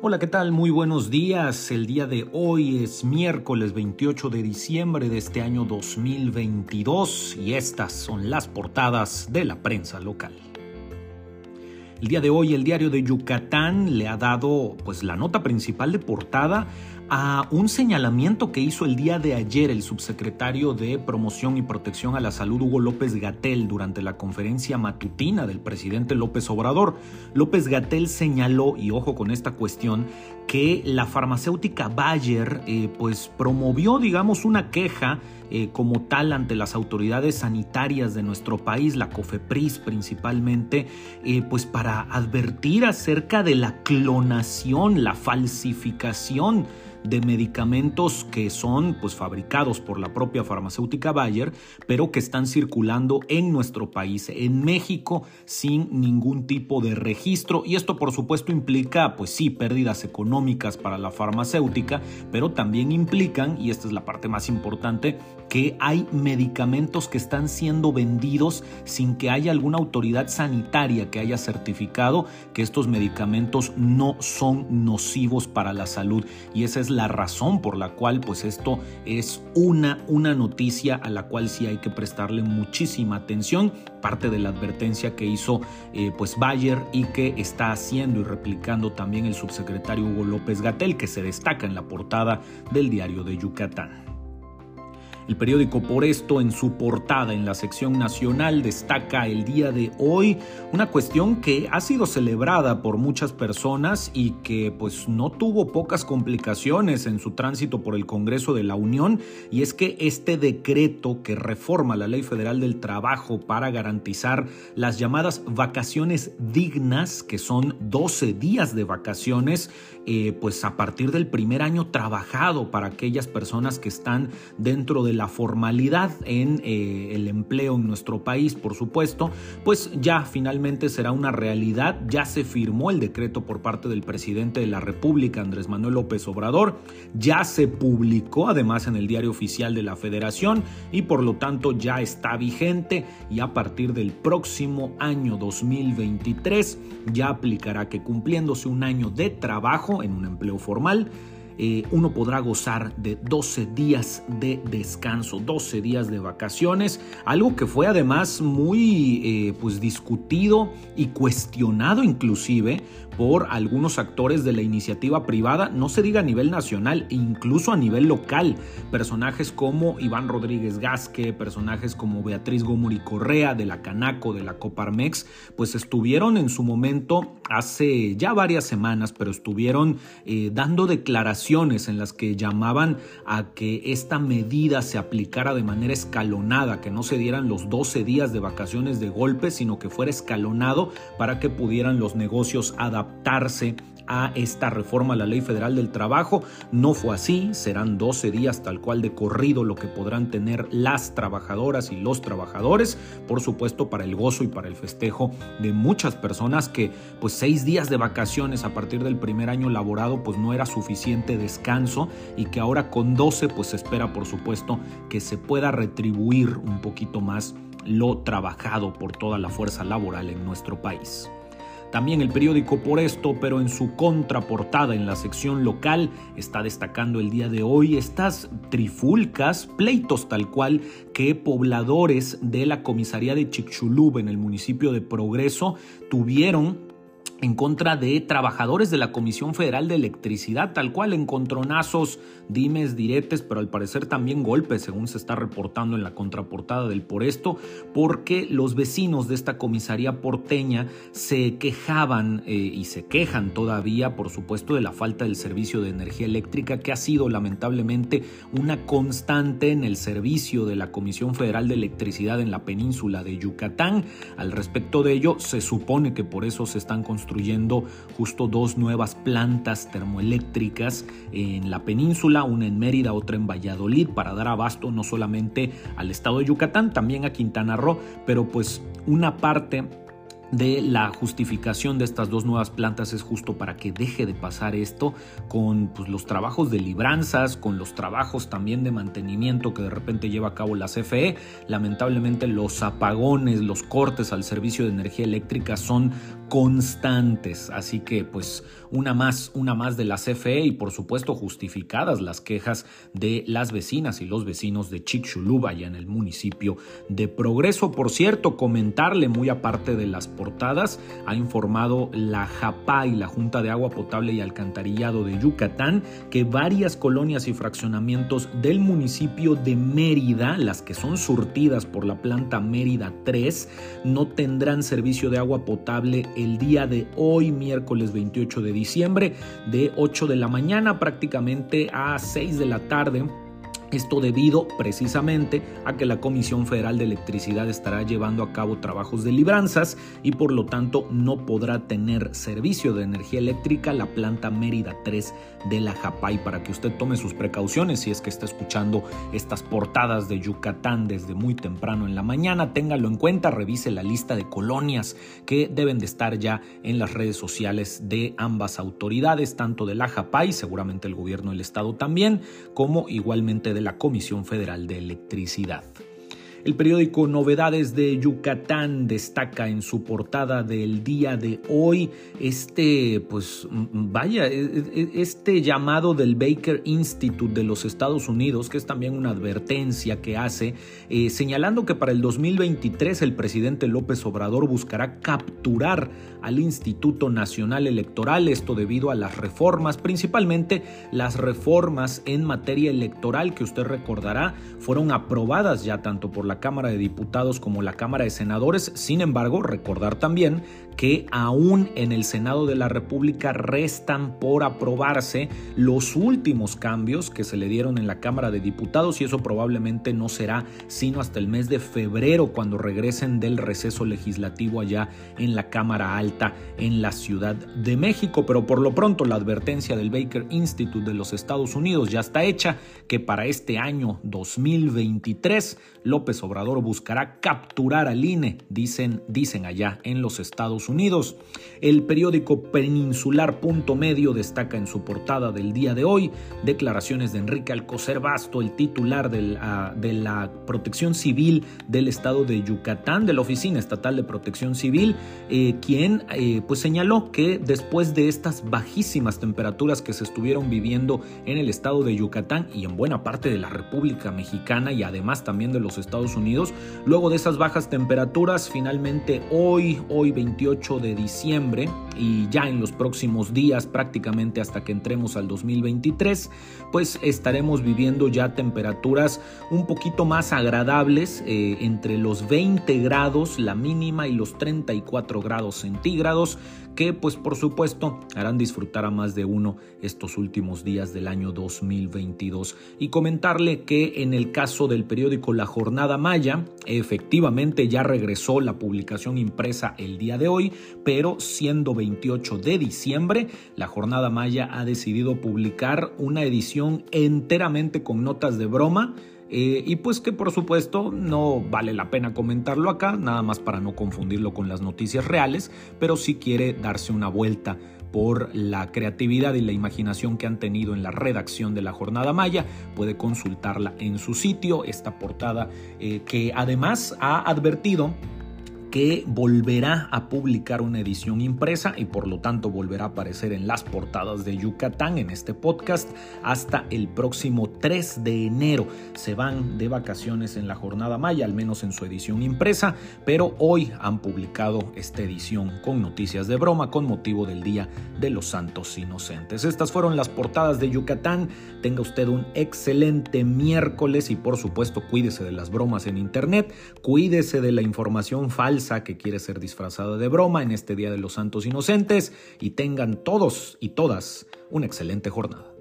Hola, ¿qué tal? Muy buenos días. El día de hoy es miércoles 28 de diciembre de este año 2022 y estas son las portadas de la prensa local. El día de hoy el diario de Yucatán le ha dado pues la nota principal de portada a un señalamiento que hizo el día de ayer el subsecretario de Promoción y Protección a la Salud Hugo López Gatel durante la conferencia matutina del presidente López Obrador. López Gatel señaló, y ojo con esta cuestión, que la farmacéutica Bayer eh, pues promovió digamos una queja eh, como tal ante las autoridades sanitarias de nuestro país, la COFEPRIS principalmente, eh, pues para advertir acerca de la clonación, la falsificación de medicamentos que son pues fabricados por la propia farmacéutica Bayer, pero que están circulando en nuestro país, en México, sin ningún tipo de registro. Y esto por supuesto implica pues sí pérdidas económicas para la farmacéutica, pero también implican y esta es la parte más importante que hay medicamentos que están siendo vendidos sin que haya alguna autoridad sanitaria que haya certificado que estos medicamentos no son nocivos para la salud. Y esa es la razón por la cual pues esto es una, una noticia a la cual sí hay que prestarle muchísima atención, parte de la advertencia que hizo eh, pues Bayer y que está haciendo y replicando también el subsecretario Hugo López Gatel que se destaca en la portada del diario de Yucatán. El periódico Por esto en su portada en la sección nacional destaca el día de hoy una cuestión que ha sido celebrada por muchas personas y que pues no tuvo pocas complicaciones en su tránsito por el Congreso de la Unión y es que este decreto que reforma la Ley Federal del Trabajo para garantizar las llamadas vacaciones dignas que son 12 días de vacaciones eh, pues a partir del primer año trabajado para aquellas personas que están dentro de la formalidad en eh, el empleo en nuestro país, por supuesto, pues ya finalmente será una realidad. Ya se firmó el decreto por parte del presidente de la República, Andrés Manuel López Obrador. Ya se publicó además en el diario oficial de la Federación y por lo tanto ya está vigente y a partir del próximo año 2023 ya aplicará que cumpliéndose un año de trabajo en un empleo formal, eh, uno podrá gozar de 12 días de descanso, 12 días de vacaciones, algo que fue además muy eh, pues discutido y cuestionado inclusive por algunos actores de la iniciativa privada, no se diga a nivel nacional, incluso a nivel local. Personajes como Iván Rodríguez Gasque, personajes como Beatriz Gómuri Correa de la Canaco, de la Coparmex, pues estuvieron en su momento hace ya varias semanas, pero estuvieron eh, dando declaraciones en las que llamaban a que esta medida se aplicara de manera escalonada, que no se dieran los 12 días de vacaciones de golpe, sino que fuera escalonado para que pudieran los negocios adaptar adaptarse a esta reforma a la Ley Federal del Trabajo. No fue así, serán 12 días tal cual de corrido lo que podrán tener las trabajadoras y los trabajadores, por supuesto para el gozo y para el festejo de muchas personas que pues seis días de vacaciones a partir del primer año laborado pues no era suficiente descanso y que ahora con 12 pues se espera por supuesto que se pueda retribuir un poquito más lo trabajado por toda la fuerza laboral en nuestro país. También el periódico por esto, pero en su contraportada en la sección local, está destacando el día de hoy estas trifulcas, pleitos tal cual, que pobladores de la comisaría de Chicxulub en el municipio de Progreso tuvieron en contra de trabajadores de la Comisión Federal de Electricidad, tal cual encontronazos, dimes, diretes, pero al parecer también golpes, según se está reportando en la contraportada del por esto, porque los vecinos de esta comisaría porteña se quejaban eh, y se quejan todavía, por supuesto, de la falta del servicio de energía eléctrica, que ha sido lamentablemente una constante en el servicio de la Comisión Federal de Electricidad en la península de Yucatán. Al respecto de ello, se supone que por eso se están construyendo construyendo justo dos nuevas plantas termoeléctricas en la península, una en Mérida, otra en Valladolid, para dar abasto no solamente al estado de Yucatán, también a Quintana Roo, pero pues una parte de la justificación de estas dos nuevas plantas es justo para que deje de pasar esto con pues, los trabajos de libranzas, con los trabajos también de mantenimiento que de repente lleva a cabo la CFE. Lamentablemente los apagones, los cortes al servicio de energía eléctrica son constantes. Así que pues una más, una más de la CFE y por supuesto justificadas las quejas de las vecinas y los vecinos de Chicxulub allá en el municipio de Progreso. Por cierto, comentarle muy aparte de las ha informado la JAPAI, la Junta de Agua Potable y Alcantarillado de Yucatán, que varias colonias y fraccionamientos del municipio de Mérida, las que son surtidas por la planta Mérida 3, no tendrán servicio de agua potable el día de hoy, miércoles 28 de diciembre, de 8 de la mañana prácticamente a 6 de la tarde esto debido precisamente a que la Comisión Federal de Electricidad estará llevando a cabo trabajos de libranzas y por lo tanto no podrá tener servicio de energía eléctrica la planta Mérida 3 de la Japay para que usted tome sus precauciones si es que está escuchando estas portadas de Yucatán desde muy temprano en la mañana. Téngalo en cuenta, revise la lista de colonias que deben de estar ya en las redes sociales de ambas autoridades, tanto de la Japay, seguramente el gobierno del estado también, como igualmente de de la Comisión Federal de Electricidad. El periódico Novedades de Yucatán destaca en su portada del día de hoy este, pues vaya, e, e, este llamado del Baker Institute de los Estados Unidos, que es también una advertencia que hace, eh, señalando que para el 2023 el presidente López Obrador buscará capturar al Instituto Nacional Electoral, esto debido a las reformas, principalmente las reformas en materia electoral que usted recordará fueron aprobadas ya tanto por la Cámara de Diputados como la Cámara de Senadores. Sin embargo, recordar también que aún en el Senado de la República restan por aprobarse los últimos cambios que se le dieron en la Cámara de Diputados y eso probablemente no será sino hasta el mes de febrero cuando regresen del receso legislativo allá en la Cámara Alta en la Ciudad de México. Pero por lo pronto la advertencia del Baker Institute de los Estados Unidos ya está hecha que para este año 2023 López Obrador buscará capturar al INE, dicen, dicen allá en los Estados Unidos. El periódico Peninsular Punto Medio destaca en su portada del día de hoy declaraciones de Enrique Alcocer Basto, el titular de la, de la Protección Civil del Estado de Yucatán, de la Oficina Estatal de Protección Civil, eh, quien eh, pues señaló que después de estas bajísimas temperaturas que se estuvieron viviendo en el estado de Yucatán y en buena parte de la República Mexicana y además también de los Estados Unidos, luego de esas bajas temperaturas, finalmente hoy, hoy 28 de diciembre y ya en los próximos días, prácticamente hasta que entremos al 2023, pues estaremos viviendo ya temperaturas un poquito más agradables, eh, entre los 20 grados la mínima y los 34 grados centígrados, que pues por supuesto harán disfrutar a más de uno estos últimos días del año 2022. Y comentarle que en el caso del periódico La Jornada Maya, efectivamente ya regresó la publicación impresa el día de hoy, pero siendo 28 de diciembre, La Jornada Maya ha decidido publicar una edición enteramente con notas de broma eh, y pues que por supuesto no vale la pena comentarlo acá, nada más para no confundirlo con las noticias reales, pero si quiere darse una vuelta por la creatividad y la imaginación que han tenido en la redacción de la Jornada Maya. Puede consultarla en su sitio, esta portada eh, que además ha advertido que volverá a publicar una edición impresa y por lo tanto volverá a aparecer en las portadas de Yucatán en este podcast hasta el próximo 3 de enero. Se van de vacaciones en la jornada maya, al menos en su edición impresa, pero hoy han publicado esta edición con noticias de broma con motivo del Día de los Santos Inocentes. Estas fueron las portadas de Yucatán. Tenga usted un excelente miércoles y por supuesto cuídese de las bromas en internet, cuídese de la información que quiere ser disfrazada de broma en este Día de los Santos Inocentes y tengan todos y todas una excelente jornada.